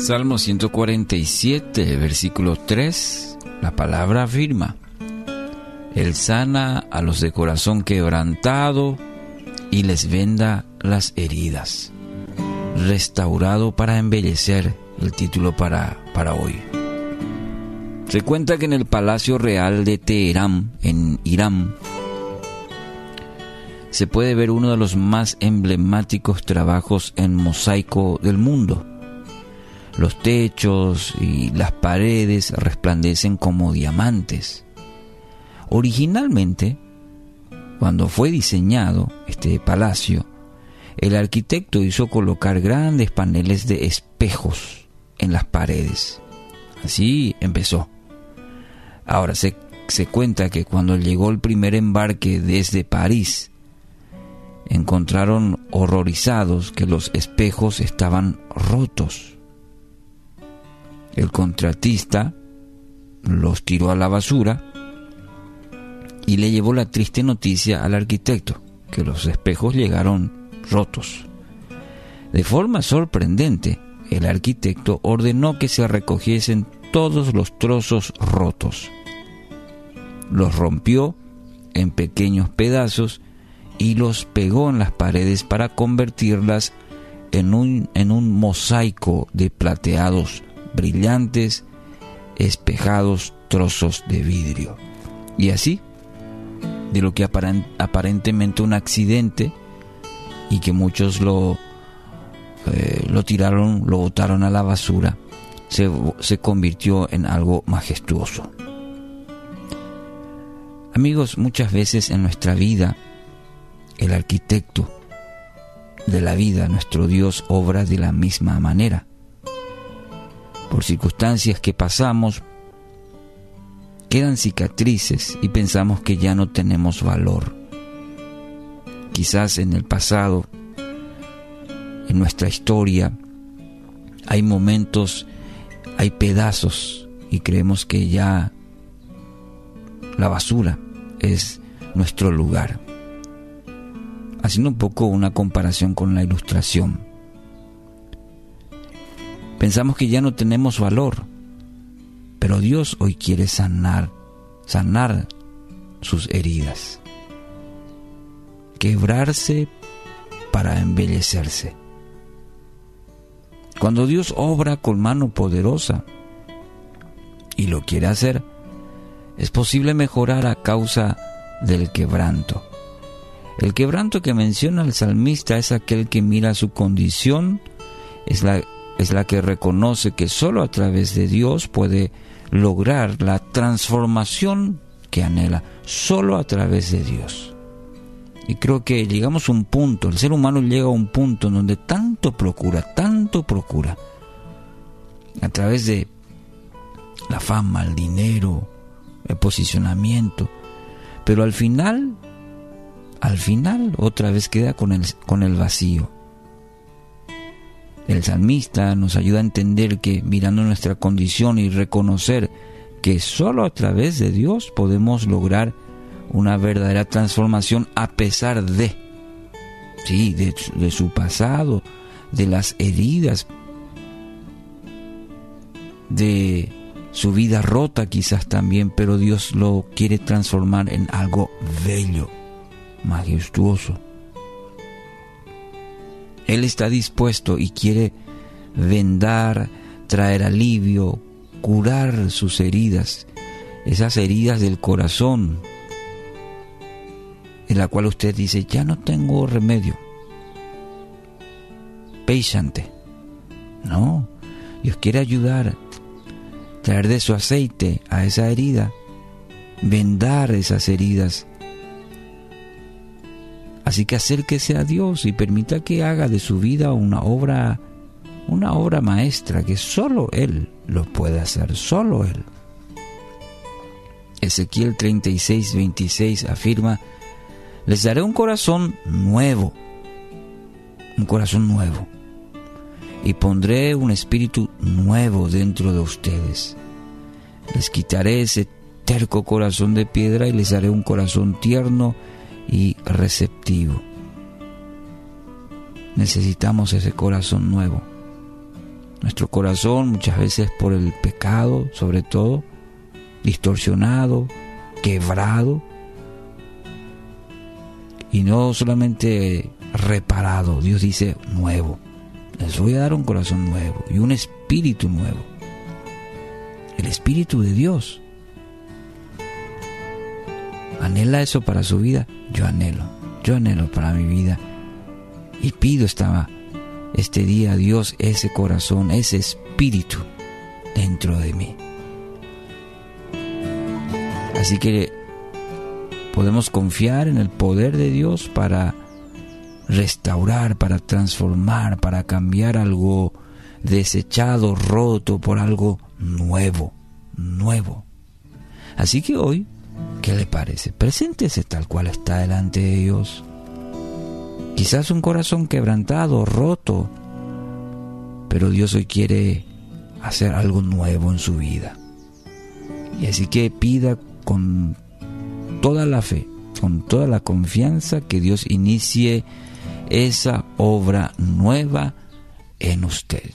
Salmo 147, versículo 3, la palabra afirma, Él sana a los de corazón quebrantado y les venda las heridas. Restaurado para embellecer, el título para, para hoy. Se cuenta que en el Palacio Real de Teherán, en Irán, se puede ver uno de los más emblemáticos trabajos en mosaico del mundo. Los techos y las paredes resplandecen como diamantes. Originalmente, cuando fue diseñado este palacio, el arquitecto hizo colocar grandes paneles de espejos en las paredes. Así empezó. Ahora se, se cuenta que cuando llegó el primer embarque desde París, encontraron horrorizados que los espejos estaban rotos. El contratista los tiró a la basura y le llevó la triste noticia al arquitecto, que los espejos llegaron rotos. De forma sorprendente, el arquitecto ordenó que se recogiesen todos los trozos rotos los rompió en pequeños pedazos y los pegó en las paredes para convertirlas en un, en un mosaico de plateados brillantes, espejados trozos de vidrio. Y así, de lo que aparentemente un accidente y que muchos lo, eh, lo tiraron, lo botaron a la basura, se, se convirtió en algo majestuoso. Amigos, muchas veces en nuestra vida, el arquitecto de la vida, nuestro Dios, obra de la misma manera. Por circunstancias que pasamos, quedan cicatrices y pensamos que ya no tenemos valor. Quizás en el pasado, en nuestra historia, hay momentos, hay pedazos y creemos que ya la basura es nuestro lugar. Haciendo un poco una comparación con la ilustración. Pensamos que ya no tenemos valor, pero Dios hoy quiere sanar, sanar sus heridas. Quebrarse para embellecerse. Cuando Dios obra con mano poderosa y lo quiere hacer, es posible mejorar a causa del quebranto. El quebranto que menciona el salmista es aquel que mira su condición, es la, es la que reconoce que solo a través de Dios puede lograr la transformación que anhela, solo a través de Dios. Y creo que llegamos a un punto, el ser humano llega a un punto en donde tanto procura, tanto procura, a través de la fama, el dinero, el posicionamiento, pero al final, al final otra vez queda con el, con el vacío. El salmista nos ayuda a entender que mirando nuestra condición y reconocer que solo a través de Dios podemos lograr una verdadera transformación a pesar de, sí, de, de su pasado, de las heridas, de su vida rota quizás también, pero Dios lo quiere transformar en algo bello, majestuoso. Él está dispuesto y quiere vendar, traer alivio, curar sus heridas, esas heridas del corazón, en la cual usted dice, ya no tengo remedio. Peixante. No, Dios quiere ayudar traer de su aceite a esa herida, vendar esas heridas. Así que acérquese a Dios y permita que haga de su vida una obra, una obra maestra que solo Él lo puede hacer, solo Él. Ezequiel 36, 26 afirma, les daré un corazón nuevo, un corazón nuevo y pondré un espíritu nuevo dentro de ustedes. Les quitaré ese terco corazón de piedra y les daré un corazón tierno y receptivo. Necesitamos ese corazón nuevo. Nuestro corazón muchas veces por el pecado, sobre todo, distorsionado, quebrado, y no solamente reparado, Dios dice nuevo. Les voy a dar un corazón nuevo y un espíritu nuevo. El espíritu de Dios. ¿Anhela eso para su vida? Yo anhelo, yo anhelo para mi vida. Y pido esta, este día a Dios ese corazón, ese espíritu dentro de mí. Así que podemos confiar en el poder de Dios para restaurar, para transformar, para cambiar algo desechado, roto por algo nuevo, nuevo. Así que hoy, ¿qué le parece? Preséntese tal cual está delante de Dios. Quizás un corazón quebrantado, roto, pero Dios hoy quiere hacer algo nuevo en su vida. Y así que pida con toda la fe, con toda la confianza que Dios inicie esa obra nueva en usted.